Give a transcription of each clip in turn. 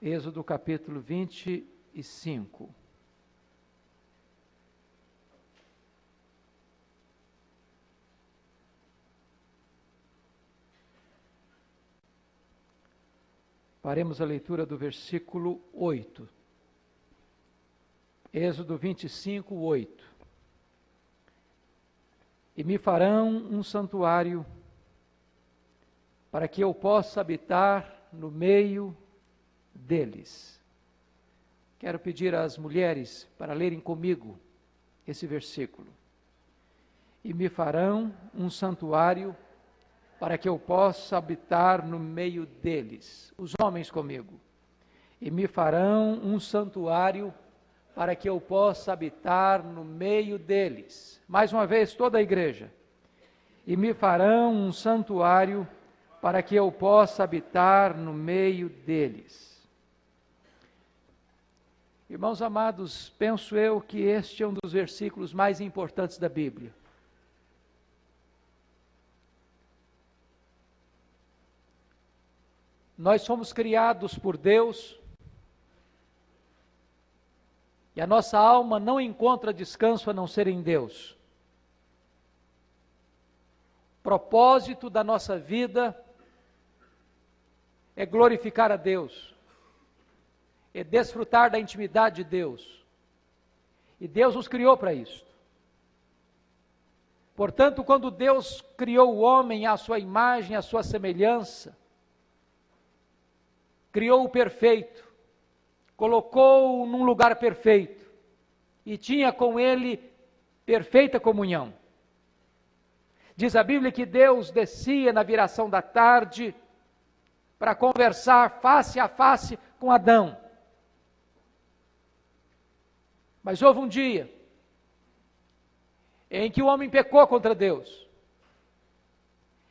Êxodo capítulo 25. Faremos a leitura do versículo 8. Êxodo 25, 8. E me farão um santuário para que eu possa habitar no meio deles. Quero pedir às mulheres para lerem comigo esse versículo. E me farão um santuário para que eu possa habitar no meio deles, os homens comigo. E me farão um santuário para que eu possa habitar no meio deles. Mais uma vez, toda a igreja. E me farão um santuário para que eu possa habitar no meio deles. Irmãos amados, penso eu que este é um dos versículos mais importantes da Bíblia. Nós somos criados por Deus e a nossa alma não encontra descanso a não ser em Deus. Propósito da nossa vida é glorificar a Deus, é desfrutar da intimidade de Deus. E Deus nos criou para isso. Portanto, quando Deus criou o homem à sua imagem, à sua semelhança, criou o perfeito, colocou-o num lugar perfeito e tinha com ele perfeita comunhão. Diz a Bíblia que Deus descia na viração da tarde para conversar face a face com Adão. Mas houve um dia em que o homem pecou contra Deus.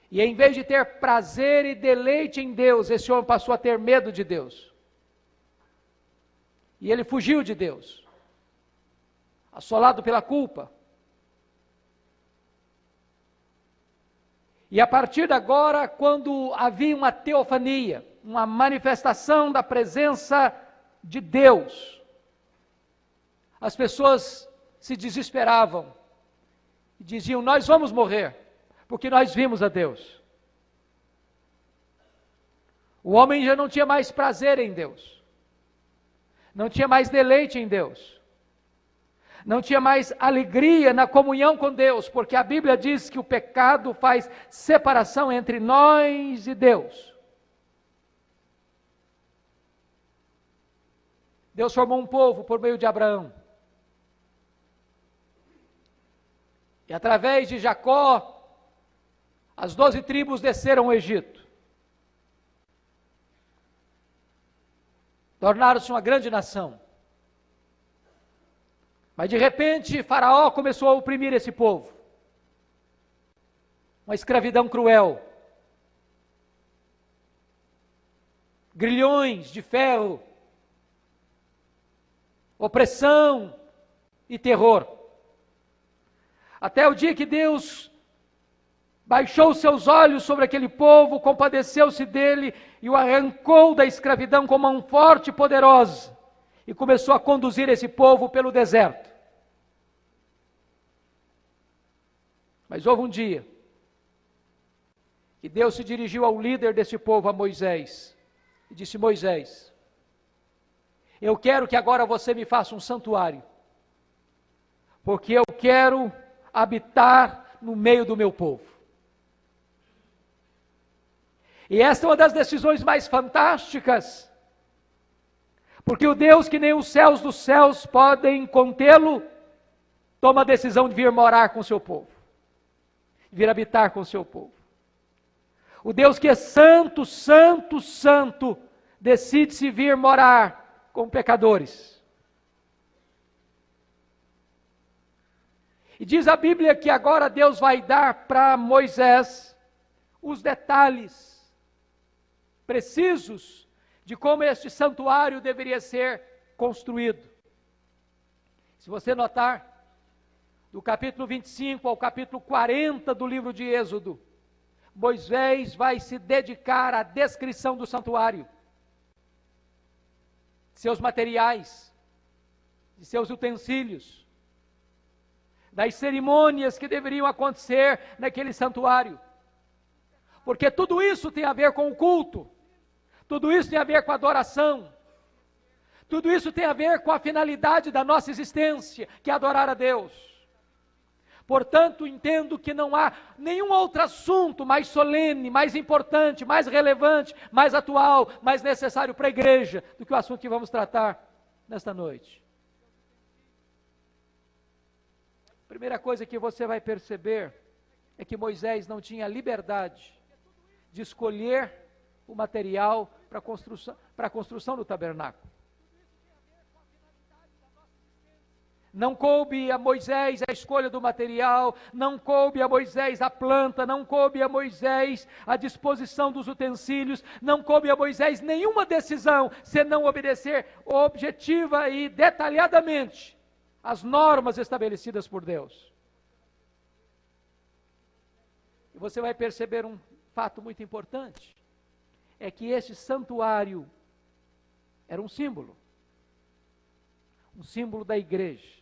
E em vez de ter prazer e deleite em Deus, esse homem passou a ter medo de Deus. E ele fugiu de Deus, assolado pela culpa. E a partir de agora, quando havia uma teofania, uma manifestação da presença de Deus, as pessoas se desesperavam e diziam: Nós vamos morrer porque nós vimos a Deus. O homem já não tinha mais prazer em Deus, não tinha mais deleite em Deus, não tinha mais alegria na comunhão com Deus, porque a Bíblia diz que o pecado faz separação entre nós e Deus. Deus formou um povo por meio de Abraão. E através de Jacó, as doze tribos desceram o Egito. Tornaram-se uma grande nação. Mas de repente, Faraó começou a oprimir esse povo. Uma escravidão cruel. Grilhões de ferro. Opressão e terror. Até o dia que Deus baixou seus olhos sobre aquele povo, compadeceu-se dele e o arrancou da escravidão com mão forte e poderosa e começou a conduzir esse povo pelo deserto. Mas houve um dia que Deus se dirigiu ao líder desse povo, a Moisés, e disse: Moisés, eu quero que agora você me faça um santuário, porque eu quero habitar no meio do meu povo. E esta é uma das decisões mais fantásticas, porque o Deus que nem os céus dos céus podem contê-lo, toma a decisão de vir morar com o seu povo, vir habitar com o seu povo. O Deus que é santo, santo, santo, decide se vir morar com pecadores. E diz a Bíblia que agora Deus vai dar para Moisés os detalhes precisos de como este santuário deveria ser construído. Se você notar, do capítulo 25 ao capítulo 40 do livro de Êxodo, Moisés vai se dedicar à descrição do santuário. de seus materiais, de seus utensílios, das cerimônias que deveriam acontecer naquele santuário. Porque tudo isso tem a ver com o culto, tudo isso tem a ver com a adoração, tudo isso tem a ver com a finalidade da nossa existência, que é adorar a Deus. Portanto, entendo que não há nenhum outro assunto mais solene, mais importante, mais relevante, mais atual, mais necessário para a igreja do que o assunto que vamos tratar nesta noite. Primeira coisa que você vai perceber é que Moisés não tinha liberdade de escolher o material para construção, a construção do tabernáculo. Não coube a Moisés a escolha do material, não coube a Moisés a planta, não coube a Moisés a disposição dos utensílios, não coube a Moisés nenhuma decisão se não obedecer objetiva e detalhadamente as normas estabelecidas por Deus. E você vai perceber um fato muito importante: é que este santuário era um símbolo, um símbolo da igreja.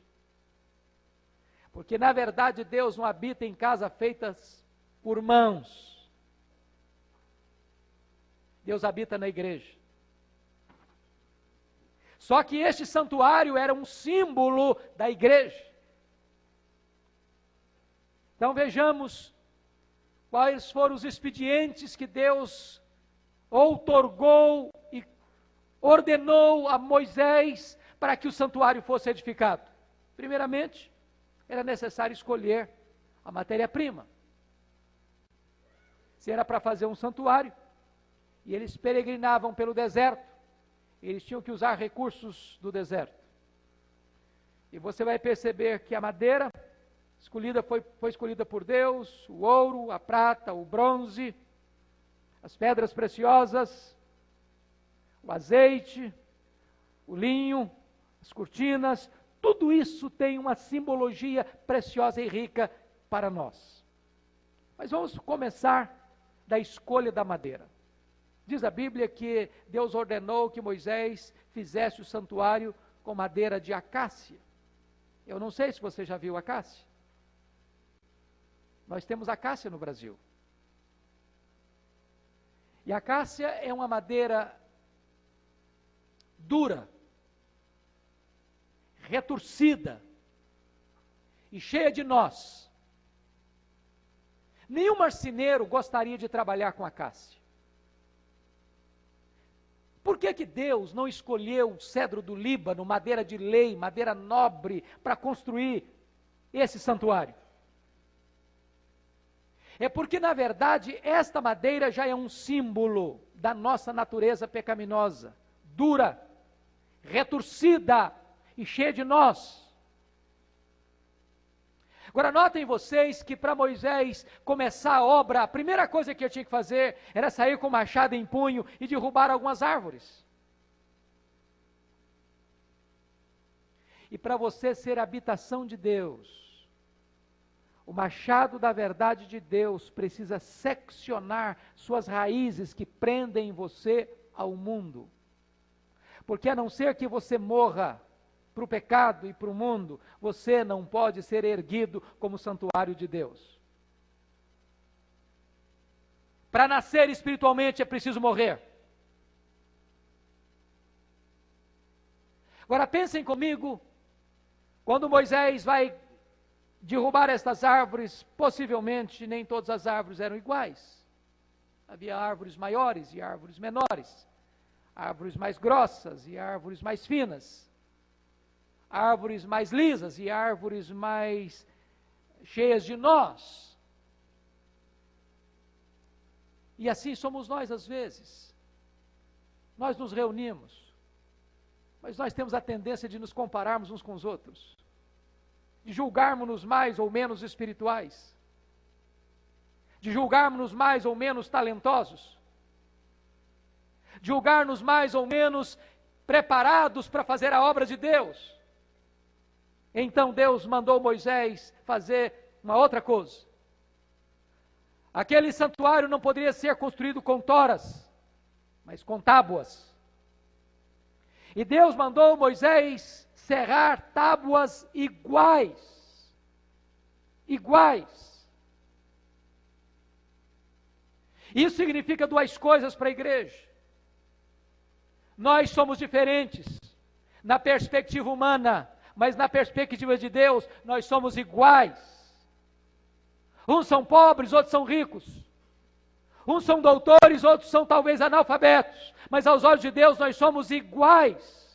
Porque na verdade Deus não habita em casas feitas por mãos. Deus habita na igreja. Só que este santuário era um símbolo da igreja. Então vejamos quais foram os expedientes que Deus outorgou e ordenou a Moisés para que o santuário fosse edificado. Primeiramente, era necessário escolher a matéria-prima. Se era para fazer um santuário, e eles peregrinavam pelo deserto, eles tinham que usar recursos do deserto. E você vai perceber que a madeira escolhida foi, foi escolhida por Deus, o ouro, a prata, o bronze, as pedras preciosas, o azeite, o linho, as cortinas, tudo isso tem uma simbologia preciosa e rica para nós. Mas vamos começar da escolha da madeira. Diz a Bíblia que Deus ordenou que Moisés fizesse o santuário com madeira de acácia. Eu não sei se você já viu acácia. Nós temos acácia no Brasil. E a acácia é uma madeira dura, retorcida e cheia de nós. Nenhum marceneiro gostaria de trabalhar com acácia. Por que, que Deus não escolheu o cedro do Líbano, madeira de lei, madeira nobre, para construir esse santuário? É porque, na verdade, esta madeira já é um símbolo da nossa natureza pecaminosa, dura, retorcida e cheia de nós. Agora, notem vocês que para Moisés começar a obra, a primeira coisa que eu tinha que fazer era sair com machado em punho e derrubar algumas árvores. E para você ser habitação de Deus, o machado da verdade de Deus precisa seccionar suas raízes que prendem você ao mundo. Porque a não ser que você morra para o pecado e para o mundo, você não pode ser erguido como santuário de Deus. Para nascer espiritualmente é preciso morrer. Agora pensem comigo, quando Moisés vai derrubar estas árvores, possivelmente nem todas as árvores eram iguais. Havia árvores maiores e árvores menores, árvores mais grossas e árvores mais finas árvores mais lisas e árvores mais cheias de nós. E assim somos nós às vezes. Nós nos reunimos, mas nós temos a tendência de nos compararmos uns com os outros, de julgarmos-nos mais ou menos espirituais, de julgarmos-nos mais ou menos talentosos, de julgar-nos mais ou menos preparados para fazer a obra de Deus. Então Deus mandou Moisés fazer uma outra coisa. Aquele santuário não poderia ser construído com toras, mas com tábuas. E Deus mandou Moisés serrar tábuas iguais. Iguais. Isso significa duas coisas para a igreja. Nós somos diferentes na perspectiva humana, mas na perspectiva de Deus, nós somos iguais. Uns são pobres, outros são ricos. Uns são doutores, outros são talvez analfabetos, mas aos olhos de Deus nós somos iguais.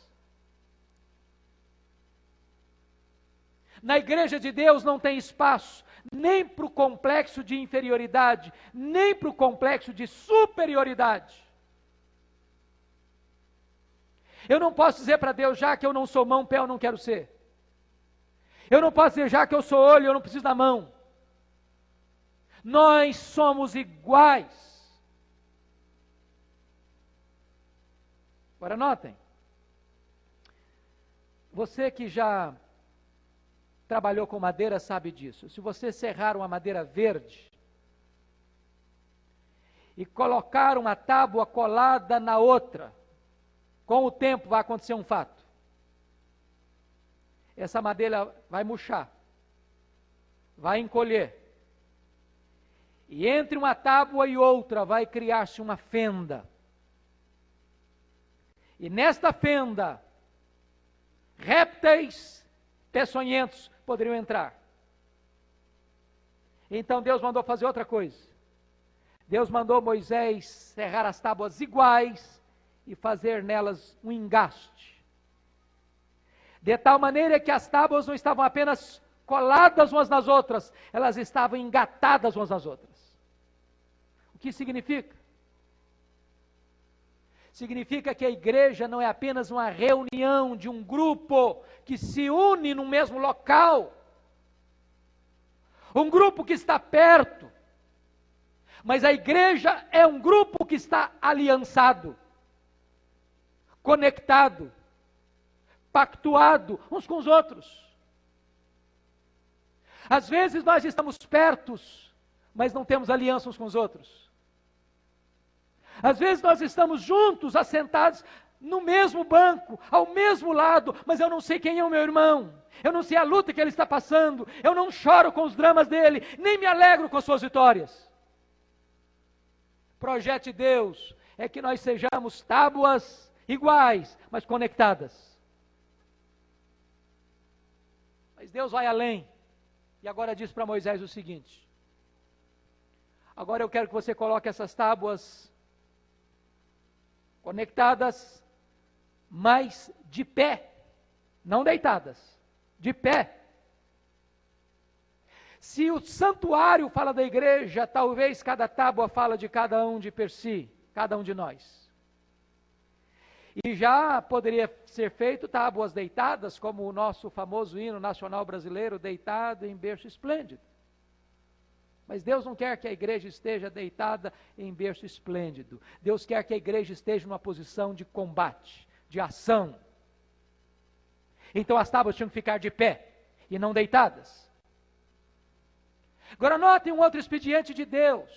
Na igreja de Deus não tem espaço nem para o complexo de inferioridade, nem para o complexo de superioridade. Eu não posso dizer para Deus, já que eu não sou mão, pé, eu não quero ser. Eu não posso dizer, já que eu sou olho, eu não preciso da mão. Nós somos iguais. Agora notem. Você que já trabalhou com madeira sabe disso. Se você serrar uma madeira verde e colocar uma tábua colada na outra, com o tempo vai acontecer um fato. Essa madeira vai murchar, vai encolher. E entre uma tábua e outra vai criar-se uma fenda. E nesta fenda, répteis peçonhentos poderiam entrar. Então Deus mandou fazer outra coisa. Deus mandou Moisés serrar as tábuas iguais e fazer nelas um engaste. De tal maneira que as tábuas não estavam apenas coladas umas nas outras, elas estavam engatadas umas nas outras. O que significa? Significa que a igreja não é apenas uma reunião de um grupo que se une no mesmo local, um grupo que está perto, mas a igreja é um grupo que está aliançado, conectado, pactuado uns com os outros. Às vezes nós estamos pertos, mas não temos aliança uns com os outros. Às vezes nós estamos juntos, assentados no mesmo banco, ao mesmo lado, mas eu não sei quem é o meu irmão. Eu não sei a luta que ele está passando. Eu não choro com os dramas dele, nem me alegro com as suas vitórias. Projeto de Deus é que nós sejamos tábuas iguais, mas conectadas. Mas Deus vai além. E agora diz para Moisés o seguinte: Agora eu quero que você coloque essas tábuas conectadas, mas de pé, não deitadas, de pé. Se o santuário fala da igreja, talvez cada tábua fala de cada um de per si, cada um de nós. E já poderia ser feito tábuas deitadas, como o nosso famoso hino nacional brasileiro, deitado em berço esplêndido. Mas Deus não quer que a igreja esteja deitada em berço esplêndido. Deus quer que a igreja esteja numa posição de combate, de ação. Então as tábuas tinham que ficar de pé e não deitadas. Agora notem um outro expediente de Deus.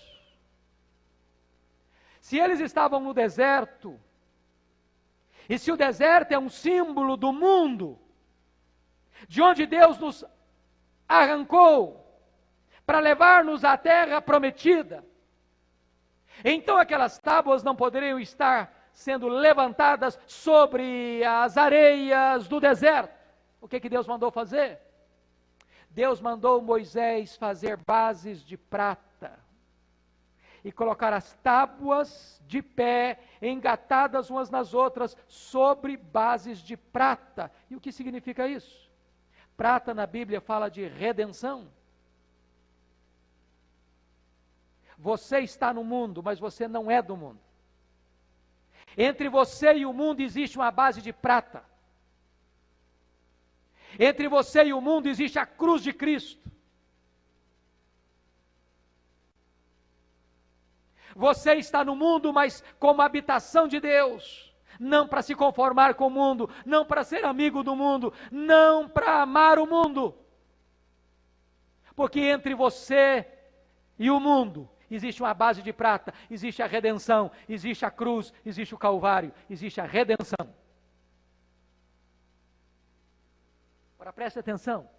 Se eles estavam no deserto, e se o deserto é um símbolo do mundo, de onde Deus nos arrancou, para levar-nos à terra prometida. Então aquelas tábuas não poderiam estar sendo levantadas sobre as areias do deserto. O que, que Deus mandou fazer? Deus mandou Moisés fazer bases de prata e colocar as tábuas de pé engatadas umas nas outras sobre bases de prata. E o que significa isso? Prata na Bíblia fala de redenção. Você está no mundo, mas você não é do mundo. Entre você e o mundo existe uma base de prata. Entre você e o mundo existe a cruz de Cristo. Você está no mundo, mas como habitação de Deus. Não para se conformar com o mundo, não para ser amigo do mundo, não para amar o mundo. Porque entre você e o mundo existe uma base de prata, existe a redenção, existe a cruz, existe o Calvário, existe a redenção. Agora preste atenção.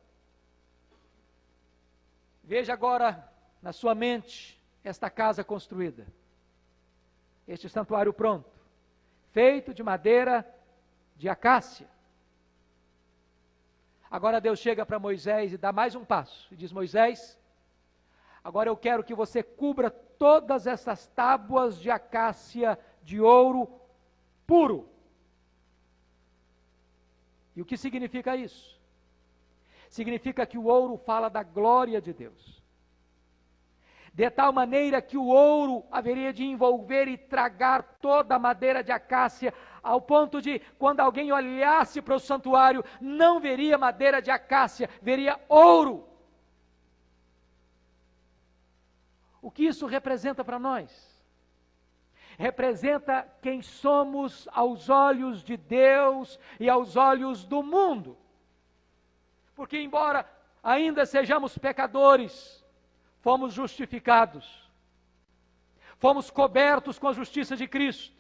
Veja agora na sua mente esta casa construída, este santuário pronto, feito de madeira de acácia. Agora Deus chega para Moisés e dá mais um passo e diz: Moisés, agora eu quero que você cubra todas essas tábuas de acácia de ouro puro. E o que significa isso? Significa que o ouro fala da glória de Deus. De tal maneira que o ouro haveria de envolver e tragar toda a madeira de acácia, ao ponto de, quando alguém olhasse para o santuário, não veria madeira de acácia, veria ouro. O que isso representa para nós? representa quem somos aos olhos de Deus e aos olhos do mundo. Porque, embora ainda sejamos pecadores, fomos justificados, fomos cobertos com a justiça de Cristo.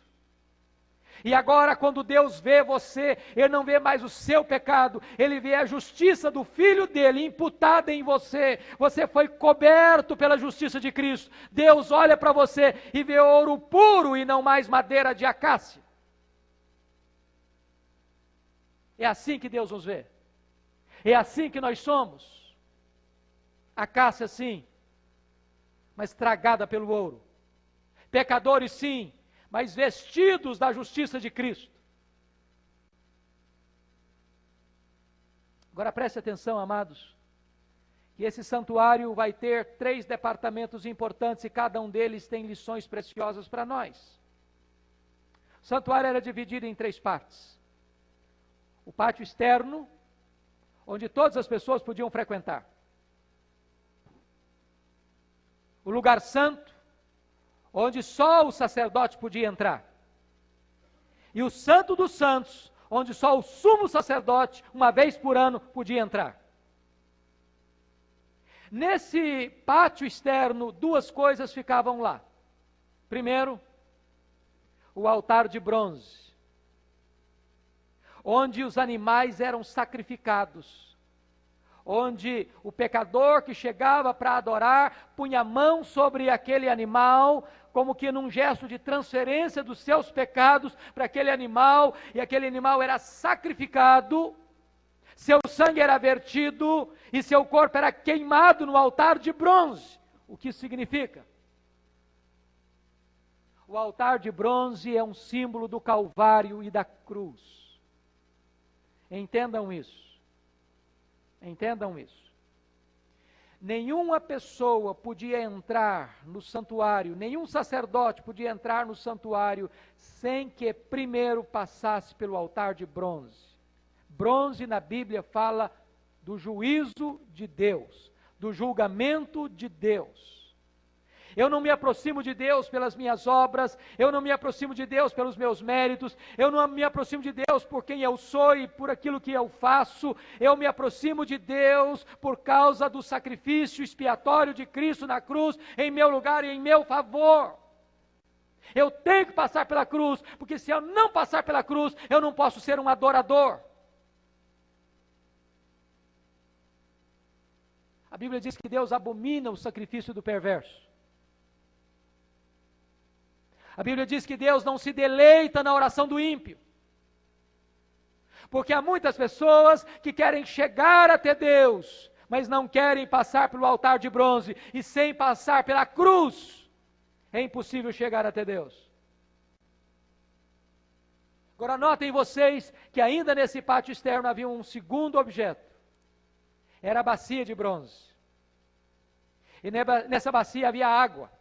E agora, quando Deus vê você, Ele não vê mais o seu pecado, Ele vê a justiça do Filho dele imputada em você. Você foi coberto pela justiça de Cristo. Deus olha para você e vê ouro puro e não mais madeira de acácia. É assim que Deus nos vê. É assim que nós somos. Acácia, sim, mas tragada pelo ouro. Pecadores, sim, mas vestidos da justiça de Cristo. Agora preste atenção, amados, que esse santuário vai ter três departamentos importantes e cada um deles tem lições preciosas para nós. O santuário era dividido em três partes: o pátio externo, onde todas as pessoas podiam frequentar, o lugar santo, onde só o sacerdote podia entrar. E o Santo dos Santos, onde só o sumo sacerdote, uma vez por ano, podia entrar. Nesse pátio externo, duas coisas ficavam lá. Primeiro, o altar de bronze, onde os animais eram sacrificados onde o pecador que chegava para adorar punha a mão sobre aquele animal, como que num gesto de transferência dos seus pecados para aquele animal, e aquele animal era sacrificado, seu sangue era vertido e seu corpo era queimado no altar de bronze. O que significa? O altar de bronze é um símbolo do Calvário e da cruz. Entendam isso. Entendam isso. Nenhuma pessoa podia entrar no santuário, nenhum sacerdote podia entrar no santuário sem que primeiro passasse pelo altar de bronze. Bronze na Bíblia fala do juízo de Deus, do julgamento de Deus. Eu não me aproximo de Deus pelas minhas obras, eu não me aproximo de Deus pelos meus méritos, eu não me aproximo de Deus por quem eu sou e por aquilo que eu faço, eu me aproximo de Deus por causa do sacrifício expiatório de Cristo na cruz, em meu lugar e em meu favor. Eu tenho que passar pela cruz, porque se eu não passar pela cruz, eu não posso ser um adorador. A Bíblia diz que Deus abomina o sacrifício do perverso. A Bíblia diz que Deus não se deleita na oração do ímpio. Porque há muitas pessoas que querem chegar até Deus, mas não querem passar pelo altar de bronze, e sem passar pela cruz, é impossível chegar até Deus. Agora notem vocês que ainda nesse pátio externo havia um segundo objeto. Era a bacia de bronze. E nessa bacia havia água.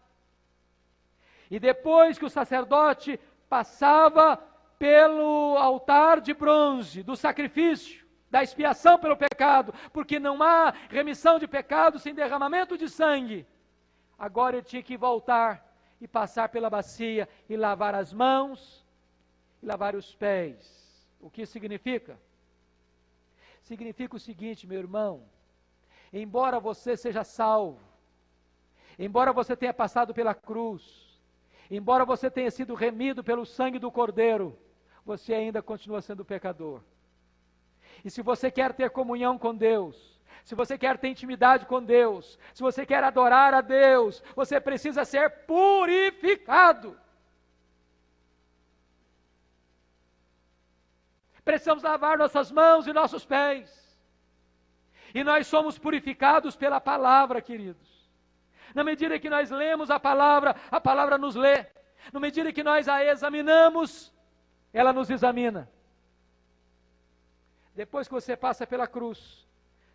E depois que o sacerdote passava pelo altar de bronze do sacrifício, da expiação pelo pecado, porque não há remissão de pecado sem derramamento de sangue. Agora ele tinha que voltar e passar pela bacia e lavar as mãos e lavar os pés. O que significa? Significa o seguinte, meu irmão: embora você seja salvo, embora você tenha passado pela cruz, Embora você tenha sido remido pelo sangue do Cordeiro, você ainda continua sendo pecador. E se você quer ter comunhão com Deus, se você quer ter intimidade com Deus, se você quer adorar a Deus, você precisa ser purificado. Precisamos lavar nossas mãos e nossos pés. E nós somos purificados pela palavra, queridos. Na medida que nós lemos a palavra, a palavra nos lê. Na medida que nós a examinamos, ela nos examina. Depois que você passa pela cruz,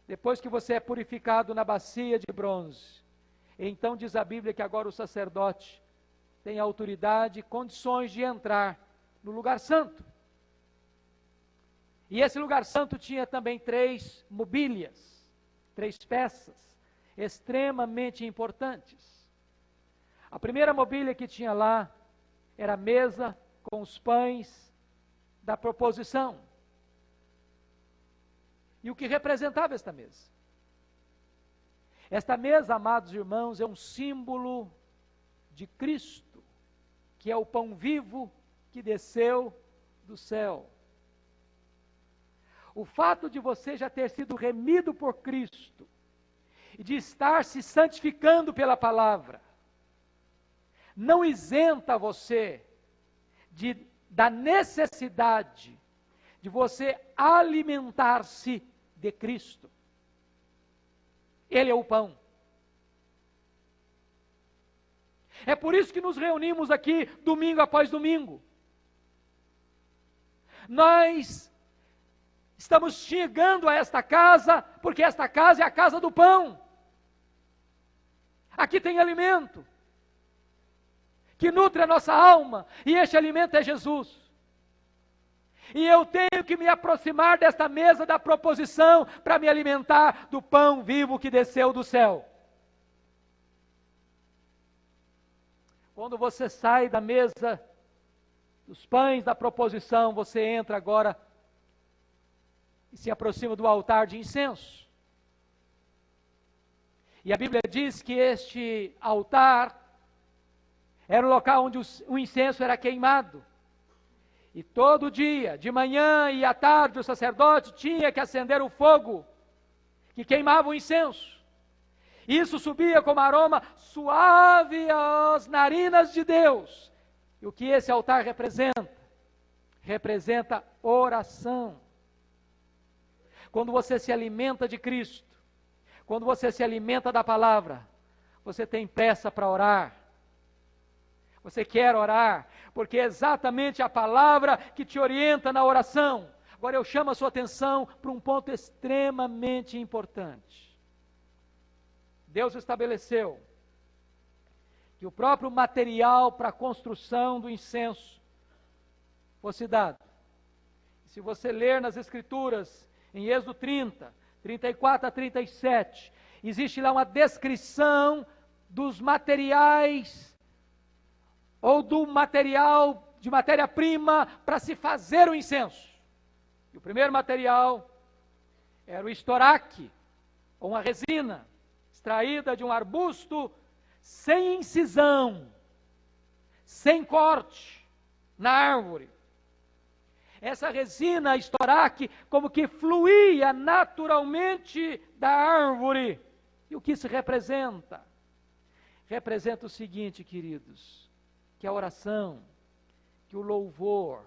depois que você é purificado na bacia de bronze, então diz a Bíblia que agora o sacerdote tem autoridade e condições de entrar no lugar santo. E esse lugar santo tinha também três mobílias, três peças extremamente importantes. A primeira mobília que tinha lá era a mesa com os pães da proposição. E o que representava esta mesa? Esta mesa, amados irmãos, é um símbolo de Cristo, que é o pão vivo que desceu do céu. O fato de você já ter sido remido por Cristo e de estar se santificando pela palavra, não isenta você de, da necessidade de você alimentar-se de Cristo. Ele é o pão. É por isso que nos reunimos aqui domingo após domingo. Nós estamos chegando a esta casa, porque esta casa é a casa do pão. Aqui tem alimento que nutre a nossa alma, e este alimento é Jesus. E eu tenho que me aproximar desta mesa da proposição para me alimentar do pão vivo que desceu do céu. Quando você sai da mesa dos pães da proposição, você entra agora e se aproxima do altar de incenso. E a Bíblia diz que este altar era o local onde o incenso era queimado. E todo dia, de manhã e à tarde, o sacerdote tinha que acender o fogo que queimava o incenso. Isso subia como aroma suave às narinas de Deus. E o que esse altar representa? Representa oração. Quando você se alimenta de Cristo, quando você se alimenta da palavra, você tem pressa para orar. Você quer orar, porque é exatamente a palavra que te orienta na oração. Agora eu chamo a sua atenção para um ponto extremamente importante. Deus estabeleceu que o próprio material para a construção do incenso fosse dado. Se você ler nas Escrituras, em Êxodo 30, 34 a 37, existe lá uma descrição dos materiais ou do material de matéria-prima para se fazer o incenso. E o primeiro material era o estoraque, ou uma resina extraída de um arbusto sem incisão, sem corte na árvore. Essa resina estoraque como que fluía naturalmente da árvore. E o que isso representa? Representa o seguinte, queridos: que a oração, que o louvor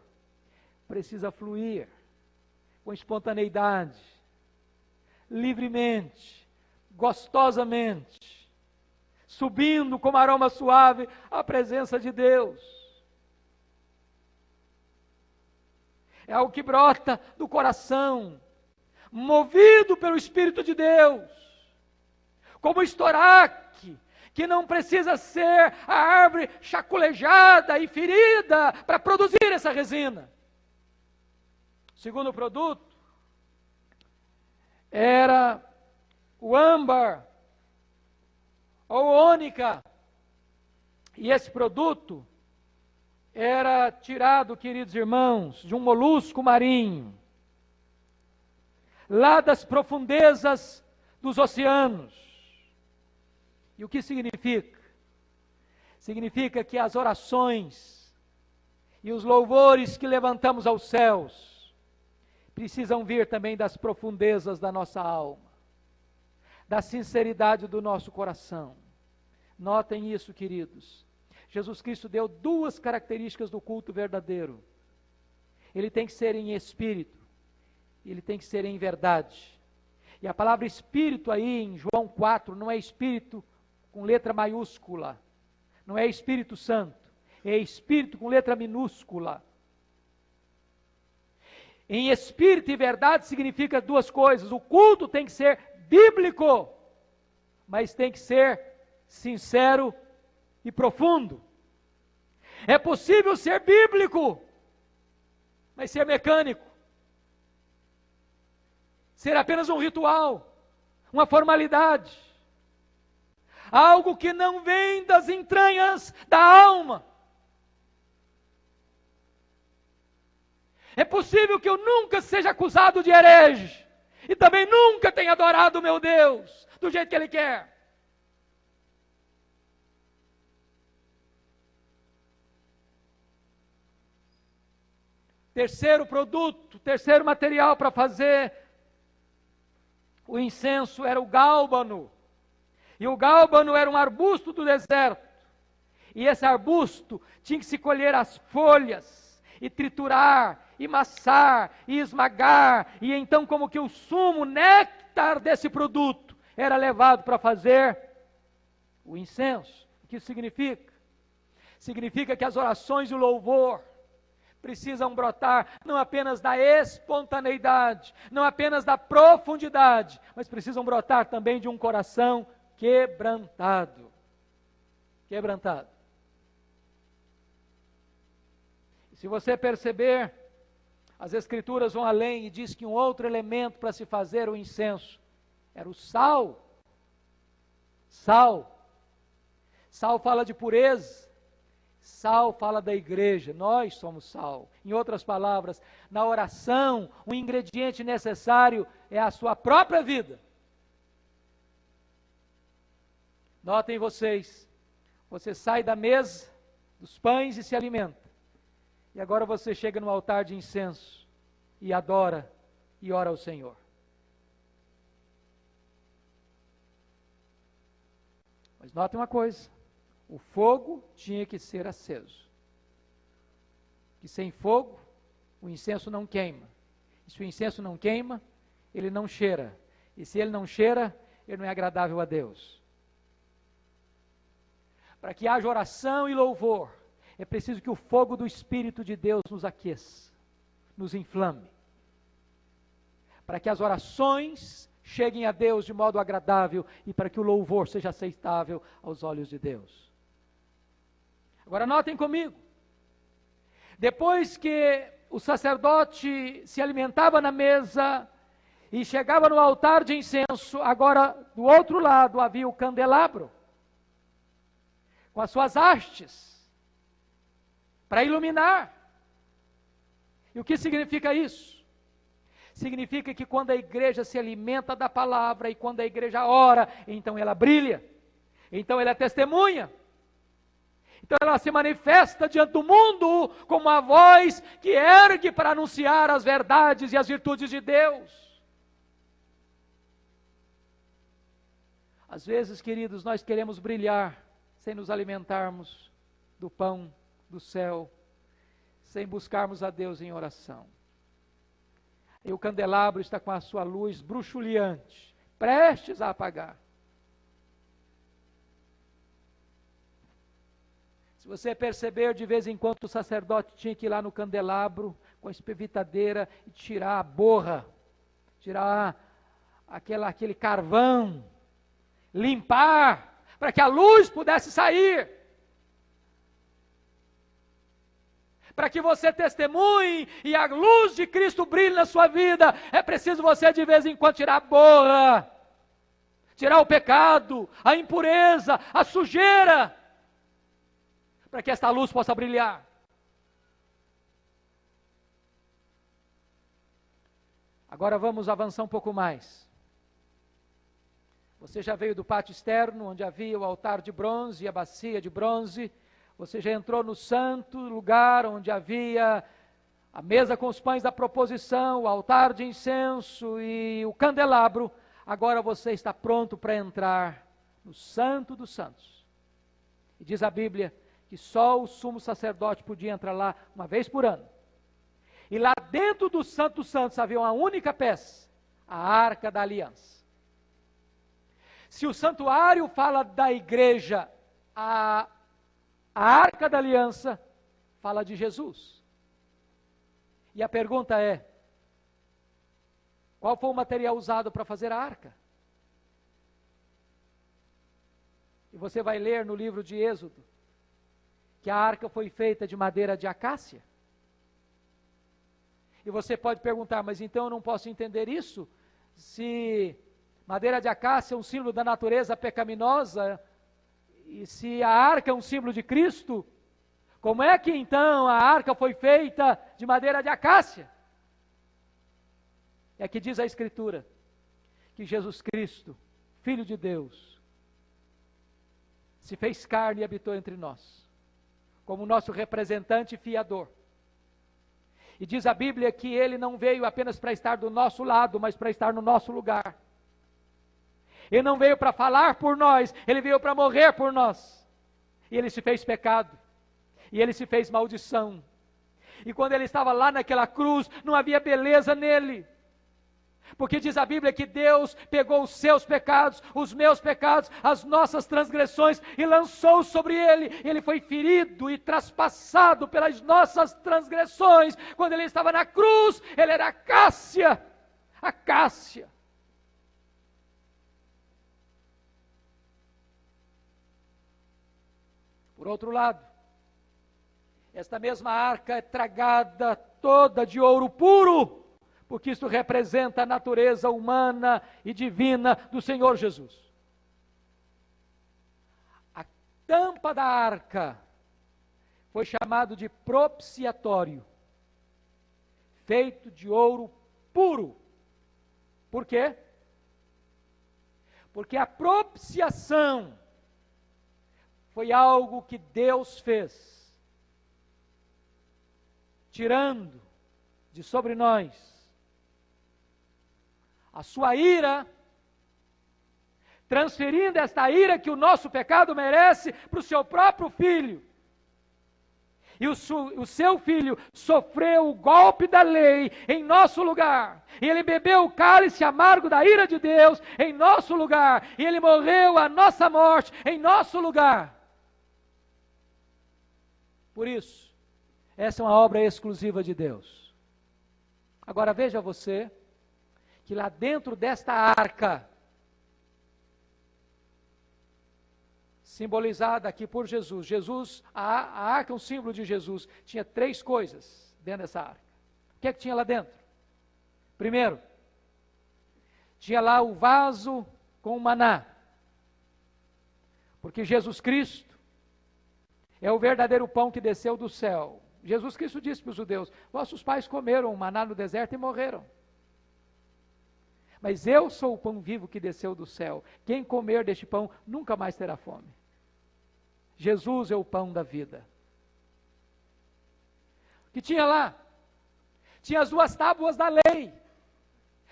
precisa fluir com espontaneidade, livremente, gostosamente, subindo como aroma suave à presença de Deus. É algo que brota do coração, movido pelo Espírito de Deus, como estoraque que não precisa ser a árvore chaculejada e ferida para produzir essa resina. O segundo produto era o âmbar ou ônica. E esse produto era tirado, queridos irmãos, de um molusco marinho, lá das profundezas dos oceanos. E o que significa? Significa que as orações e os louvores que levantamos aos céus precisam vir também das profundezas da nossa alma, da sinceridade do nosso coração. Notem isso, queridos. Jesus Cristo deu duas características do culto verdadeiro. Ele tem que ser em espírito, ele tem que ser em verdade. E a palavra espírito aí em João 4 não é espírito com letra maiúscula, não é Espírito Santo, é Espírito com letra minúscula. Em espírito e verdade significa duas coisas. O culto tem que ser bíblico, mas tem que ser sincero e profundo. É possível ser bíblico, mas ser mecânico. Ser apenas um ritual, uma formalidade. Algo que não vem das entranhas da alma. É possível que eu nunca seja acusado de herege e também nunca tenha adorado o meu Deus do jeito que Ele quer. Terceiro produto, terceiro material para fazer o incenso era o gálbano. E o gálbano era um arbusto do deserto. E esse arbusto tinha que se colher as folhas e triturar e massar e esmagar, e então, como que o sumo, néctar desse produto era levado para fazer o incenso. O que isso significa? Significa que as orações e o louvor precisam brotar não apenas da espontaneidade, não apenas da profundidade, mas precisam brotar também de um coração quebrantado. Quebrantado. Se você perceber, as Escrituras vão além e diz que um outro elemento para se fazer o incenso era o sal. Sal. Sal fala de pureza. Sal fala da igreja, nós somos sal. Em outras palavras, na oração, o ingrediente necessário é a sua própria vida. Notem vocês, você sai da mesa dos pães e se alimenta. E agora você chega no altar de incenso e adora e ora ao Senhor. Mas note uma coisa: o fogo tinha que ser aceso. Que sem fogo, o incenso não queima. E se o incenso não queima, ele não cheira. E se ele não cheira, ele não é agradável a Deus. Para que haja oração e louvor, é preciso que o fogo do Espírito de Deus nos aqueça, nos inflame, para que as orações cheguem a Deus de modo agradável e para que o louvor seja aceitável aos olhos de Deus. Agora notem comigo, depois que o sacerdote se alimentava na mesa e chegava no altar de incenso, agora do outro lado havia o candelabro, com as suas hastes, para iluminar. E o que significa isso? Significa que quando a igreja se alimenta da palavra e quando a igreja ora, então ela brilha, então ela é testemunha. Então ela se manifesta diante do mundo como a voz que ergue para anunciar as verdades e as virtudes de Deus. Às vezes, queridos, nós queremos brilhar sem nos alimentarmos do pão do céu sem buscarmos a Deus em oração. E o candelabro está com a sua luz bruxuleante, prestes a apagar. Se você perceber, de vez em quando o sacerdote tinha que ir lá no candelabro com a espevitadeira e tirar a borra, tirar aquela, aquele carvão, limpar, para que a luz pudesse sair. para que você testemunhe e a luz de Cristo brilhe na sua vida, é preciso você de vez em quando tirar a borra, tirar o pecado, a impureza, a sujeira, para que esta luz possa brilhar. Agora vamos avançar um pouco mais. Você já veio do pátio externo, onde havia o altar de bronze e a bacia de bronze você já entrou no santo lugar onde havia a mesa com os pães da proposição, o altar de incenso e o candelabro, agora você está pronto para entrar no Santo dos Santos. E diz a Bíblia que só o sumo sacerdote podia entrar lá uma vez por ano. E lá dentro do Santo Santos havia uma única peça, a Arca da Aliança. Se o santuário fala da igreja, a, a Arca da Aliança fala de Jesus. E a pergunta é: qual foi o material usado para fazer a arca? E você vai ler no livro de Êxodo que a arca foi feita de madeira de acácia. E você pode perguntar, mas então eu não posso entender isso? Se madeira de acácia é um símbolo da natureza pecaminosa, e se a arca é um símbolo de Cristo, como é que então a arca foi feita de madeira de acácia? É que diz a Escritura que Jesus Cristo, Filho de Deus, se fez carne e habitou entre nós, como nosso representante fiador. E diz a Bíblia que ele não veio apenas para estar do nosso lado, mas para estar no nosso lugar. Ele não veio para falar por nós, ele veio para morrer por nós. E ele se fez pecado e ele se fez maldição. E quando ele estava lá naquela cruz, não havia beleza nele. Porque diz a Bíblia que Deus pegou os seus pecados, os meus pecados, as nossas transgressões e lançou sobre ele. Ele foi ferido e traspassado pelas nossas transgressões. Quando ele estava na cruz, ele era a Cássia, a Cássia. Por outro lado, esta mesma arca é tragada toda de ouro puro, porque isso representa a natureza humana e divina do Senhor Jesus. A tampa da arca foi chamado de propiciatório, feito de ouro puro. Por quê? Porque a propiciação foi algo que Deus fez tirando de sobre nós a sua ira, transferindo esta ira que o nosso pecado merece para o seu próprio filho. E o, o, seu filho sofreu o golpe da lei em nosso lugar. E ele bebeu o cálice amargo da ira de Deus em nosso lugar. E ele morreu a nossa morte em nosso lugar. Por isso, essa é uma obra exclusiva de Deus. Agora veja você que lá dentro desta arca, simbolizada aqui por Jesus, Jesus, a, a arca é um símbolo de Jesus, tinha três coisas dentro dessa arca. O que é que tinha lá dentro? Primeiro, tinha lá o vaso com o maná. Porque Jesus Cristo é o verdadeiro pão que desceu do céu. Jesus Cristo disse para os judeus: Vossos pais comeram maná no deserto e morreram. Mas eu sou o pão vivo que desceu do céu. Quem comer deste pão nunca mais terá fome. Jesus é o pão da vida. O que tinha lá? Tinha as duas tábuas da lei.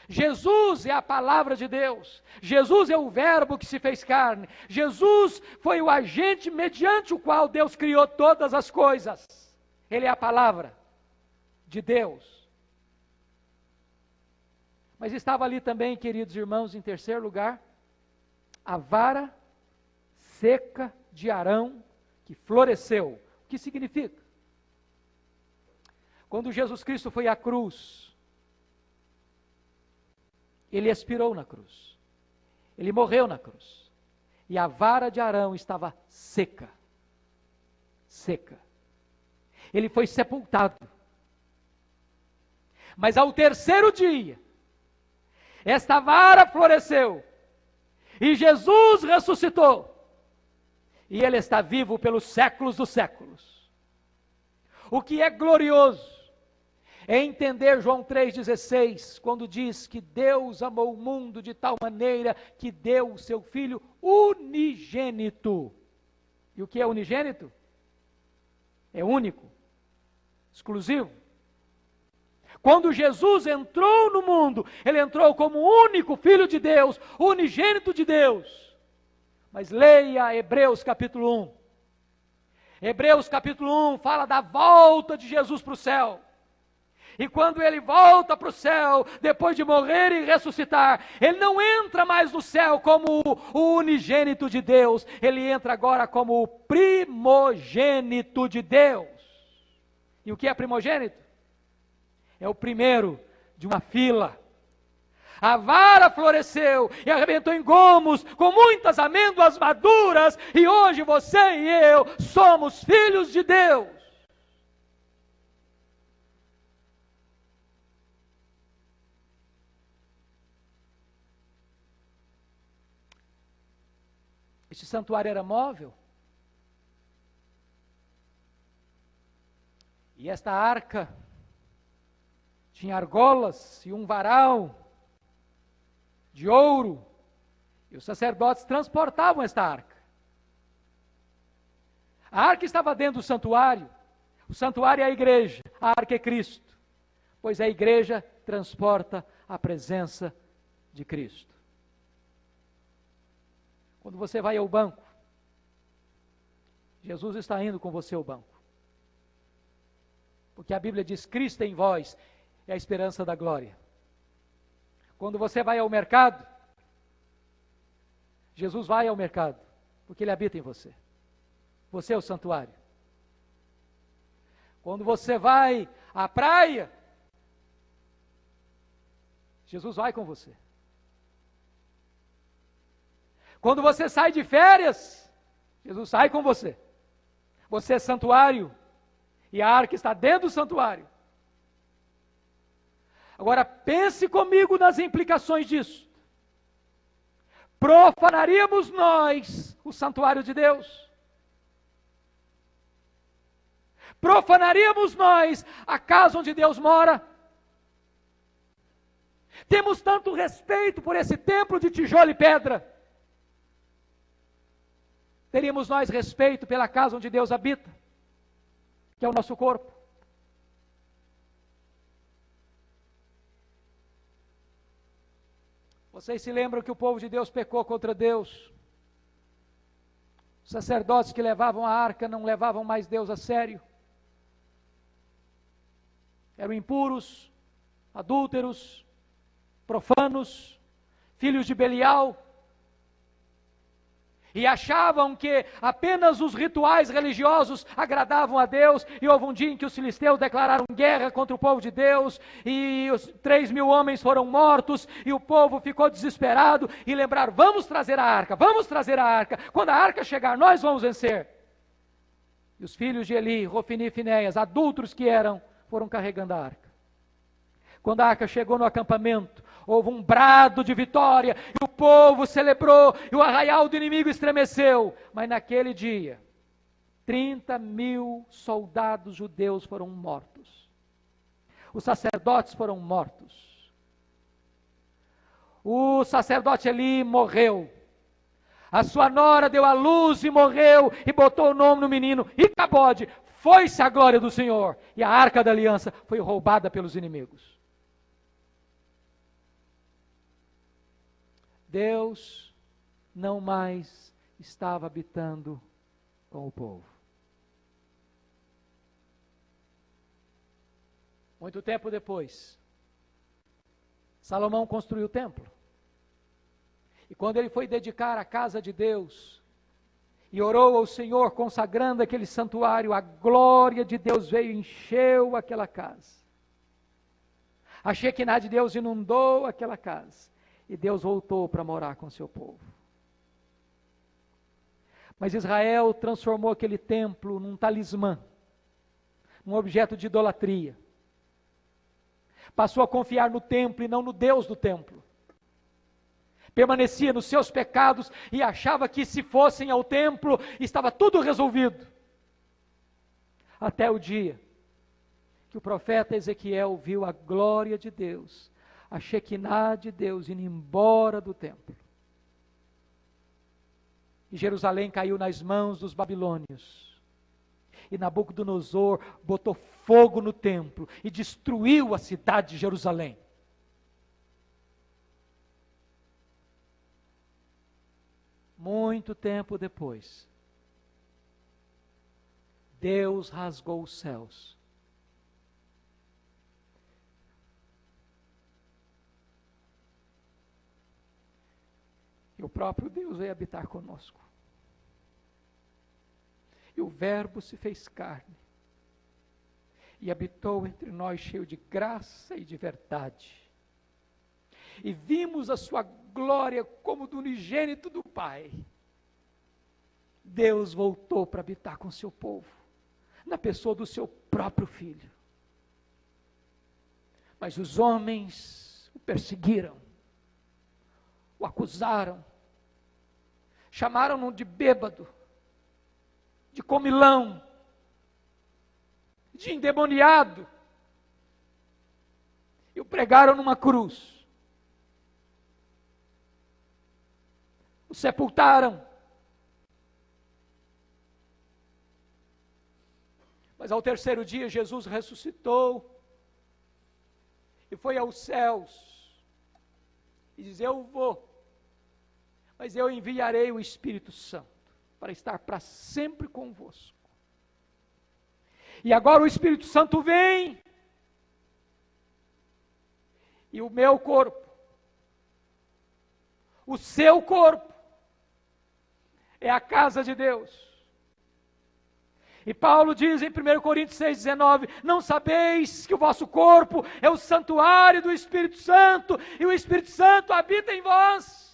Jesus é a palavra de Deus. Jesus é o Verbo que se fez carne. Jesus foi o agente mediante o qual Deus criou todas as coisas. Ele é a palavra de Deus. Mas estava ali também, queridos irmãos, em terceiro lugar, a vara seca de Arão que floresceu. O que significa? Quando Jesus Cristo foi à cruz, ele expirou na cruz. Ele morreu na cruz. E a vara de Arão estava seca. Seca ele foi sepultado. Mas ao terceiro dia, esta vara floresceu, e Jesus ressuscitou, e ele está vivo pelos séculos dos séculos. O que é glorioso é entender João 3,16, quando diz que Deus amou o mundo de tal maneira que deu o seu Filho unigênito. E o que é unigênito? É único exclusivo, Quando Jesus entrou no mundo, ele entrou como único filho de Deus, unigênito de Deus. Mas leia Hebreus capítulo 1. Hebreus capítulo 1 fala da volta de Jesus para o céu. E quando ele volta para o céu, depois de morrer e ressuscitar, ele não entra mais no céu como o unigênito de Deus, ele entra agora como o primogênito de Deus. E o que é primogênito? É o primeiro de uma fila. A vara floresceu e arrebentou em gomos com muitas amêndoas maduras, e hoje você e eu somos filhos de Deus. Este santuário era móvel. E esta arca tinha argolas e um varal de ouro, e os sacerdotes transportavam esta arca. A arca estava dentro do santuário, o santuário é a igreja, a arca é Cristo, pois a igreja transporta a presença de Cristo. Quando você vai ao banco, Jesus está indo com você ao banco. Porque a Bíblia diz: Cristo em vós é a esperança da glória. Quando você vai ao mercado, Jesus vai ao mercado, porque Ele habita em você. Você é o santuário. Quando você vai à praia, Jesus vai com você. Quando você sai de férias, Jesus sai com você. Você é santuário. E a arca está dentro do santuário. Agora pense comigo nas implicações disso. Profanaríamos nós o santuário de Deus? Profanaríamos nós a casa onde Deus mora? Temos tanto respeito por esse templo de tijolo e pedra. Teríamos nós respeito pela casa onde Deus habita, que é o nosso corpo? Vocês se lembram que o povo de Deus pecou contra Deus? Os sacerdotes que levavam a arca não levavam mais Deus a sério. Eram impuros, adúlteros, profanos, filhos de Belial e achavam que apenas os rituais religiosos agradavam a Deus, e houve um dia em que os filisteus declararam guerra contra o povo de Deus, e os três mil homens foram mortos, e o povo ficou desesperado, e lembraram, vamos trazer a arca, vamos trazer a arca, quando a arca chegar, nós vamos vencer. E os filhos de Eli, Rofini e Finéias, adultos que eram, foram carregando a arca. Quando a arca chegou no acampamento, houve um brado de vitória, e o povo celebrou, e o arraial do inimigo estremeceu. Mas naquele dia, 30 mil soldados judeus foram mortos. Os sacerdotes foram mortos. O sacerdote Eli morreu. A sua nora deu à luz e morreu, e botou o nome no menino, Icabode. Foi-se a glória do Senhor, e a arca da aliança foi roubada pelos inimigos. Deus não mais estava habitando com o povo. Muito tempo depois, Salomão construiu o templo. E quando ele foi dedicar a casa de Deus, e orou ao Senhor, consagrando aquele santuário, a glória de Deus veio e encheu aquela casa. A Shekinah de Deus inundou aquela casa e Deus voltou para morar com seu povo. Mas Israel transformou aquele templo num talismã, num objeto de idolatria. Passou a confiar no templo e não no Deus do templo. Permanecia nos seus pecados e achava que se fossem ao templo estava tudo resolvido. Até o dia que o profeta Ezequiel viu a glória de Deus a Shekinah de Deus indo embora do templo. E Jerusalém caiu nas mãos dos babilônios. E Nabucodonosor botou fogo no templo e destruiu a cidade de Jerusalém. Muito tempo depois, Deus rasgou os céus. E o próprio Deus veio habitar conosco. E o Verbo se fez carne e habitou entre nós cheio de graça e de verdade e vimos a sua glória como do unigênito do Pai. Deus voltou para habitar com seu povo, na pessoa do seu próprio filho. Mas os homens o perseguiram, o acusaram, chamaram-no de bêbado, de comilão, de endemoniado, e o pregaram numa cruz. o sepultaram. Mas ao terceiro dia Jesus ressuscitou e foi aos céus e diz: Eu vou, mas eu enviarei o Espírito Santo para estar para sempre convosco. E agora o Espírito Santo vem e o meu corpo, o seu corpo, é a casa de Deus. E Paulo diz em 1 Coríntios 6,19: Não sabeis que o vosso corpo é o santuário do Espírito Santo, e o Espírito Santo habita em vós.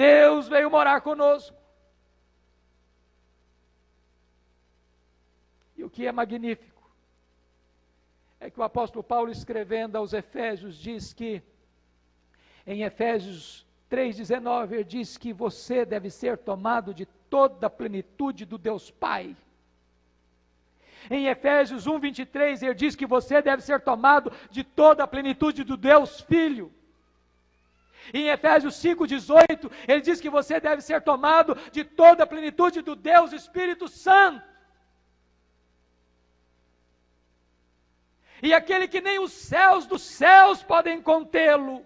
Deus veio morar conosco. E o que é magnífico é que o apóstolo Paulo, escrevendo aos Efésios, diz que, em Efésios 3,19, ele diz que você deve ser tomado de toda a plenitude do Deus Pai. Em Efésios 1,23, ele diz que você deve ser tomado de toda a plenitude do Deus Filho. Em Efésios 5,18, ele diz que você deve ser tomado de toda a plenitude do Deus Espírito Santo. E aquele que nem os céus dos céus podem contê-lo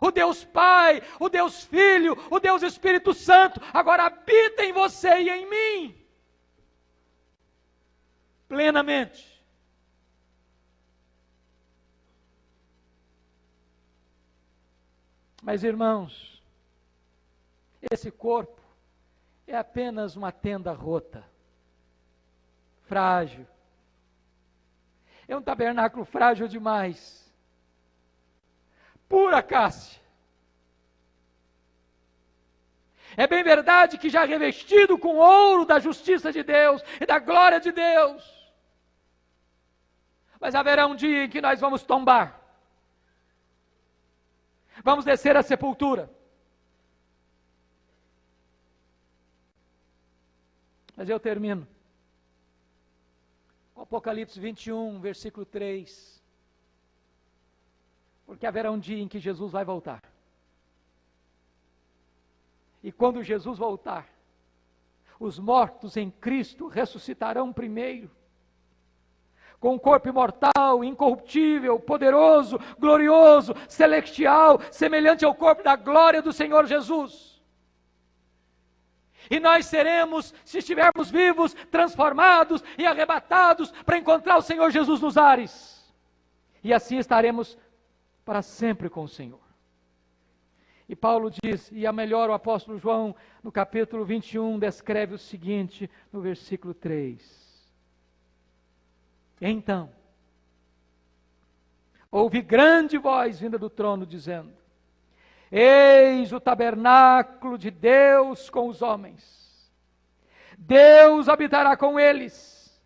o Deus Pai, o Deus Filho, o Deus Espírito Santo, agora habita em você e em mim. Plenamente. Mas irmãos, esse corpo é apenas uma tenda rota, frágil. É um tabernáculo frágil demais pura Cássia. É bem verdade que já revestido com ouro da justiça de Deus e da glória de Deus. Mas haverá um dia em que nós vamos tombar. Vamos descer à sepultura. Mas eu termino. Apocalipse 21, versículo 3. Porque haverá um dia em que Jesus vai voltar. E quando Jesus voltar, os mortos em Cristo ressuscitarão primeiro, com um corpo imortal, incorruptível, poderoso, glorioso, celestial, semelhante ao corpo da glória do Senhor Jesus. E nós seremos, se estivermos vivos, transformados e arrebatados para encontrar o Senhor Jesus nos ares. E assim estaremos para sempre com o Senhor. E Paulo diz, e a melhor o apóstolo João, no capítulo 21, descreve o seguinte, no versículo 3. Então, houve grande voz vinda do trono dizendo: Eis o tabernáculo de Deus com os homens. Deus habitará com eles.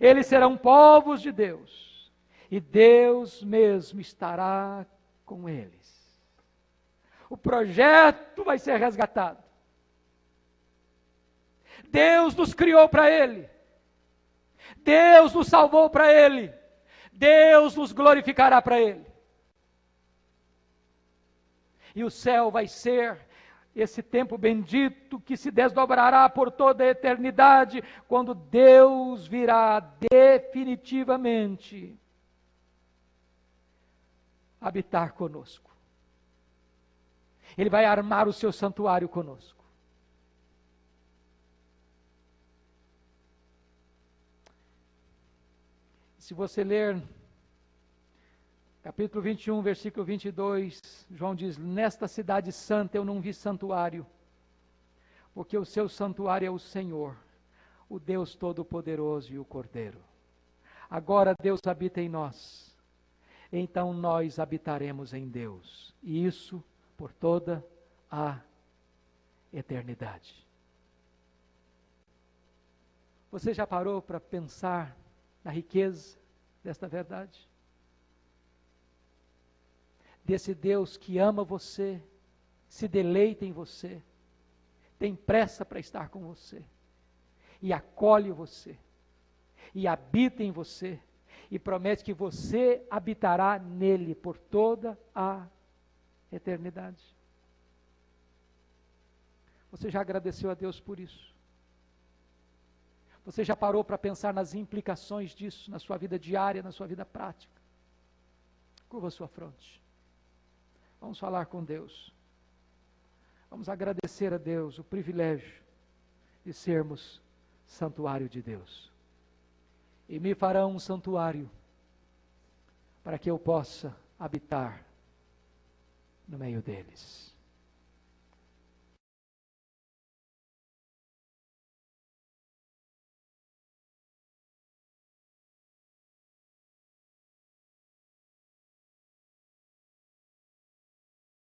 Eles serão povos de Deus e Deus mesmo estará com eles. O projeto vai ser resgatado. Deus nos criou para Ele. Deus nos salvou para Ele. Deus nos glorificará para Ele. E o céu vai ser esse tempo bendito que se desdobrará por toda a eternidade, quando Deus virá definitivamente habitar conosco. Ele vai armar o seu santuário conosco. Se você ler capítulo 21, versículo 22, João diz: Nesta cidade santa eu não vi santuário, porque o seu santuário é o Senhor, o Deus Todo-Poderoso e o Cordeiro. Agora Deus habita em nós, então nós habitaremos em Deus, e isso por toda a eternidade. Você já parou para pensar na riqueza desta verdade? Desse Deus que ama você, se deleita em você, tem pressa para estar com você, e acolhe você, e habita em você, e promete que você habitará nele por toda a eternidade. Você já agradeceu a Deus por isso? Você já parou para pensar nas implicações disso na sua vida diária, na sua vida prática? Curva a sua fronte. Vamos falar com Deus. Vamos agradecer a Deus o privilégio de sermos santuário de Deus. E me farão um santuário para que eu possa habitar no meio deles.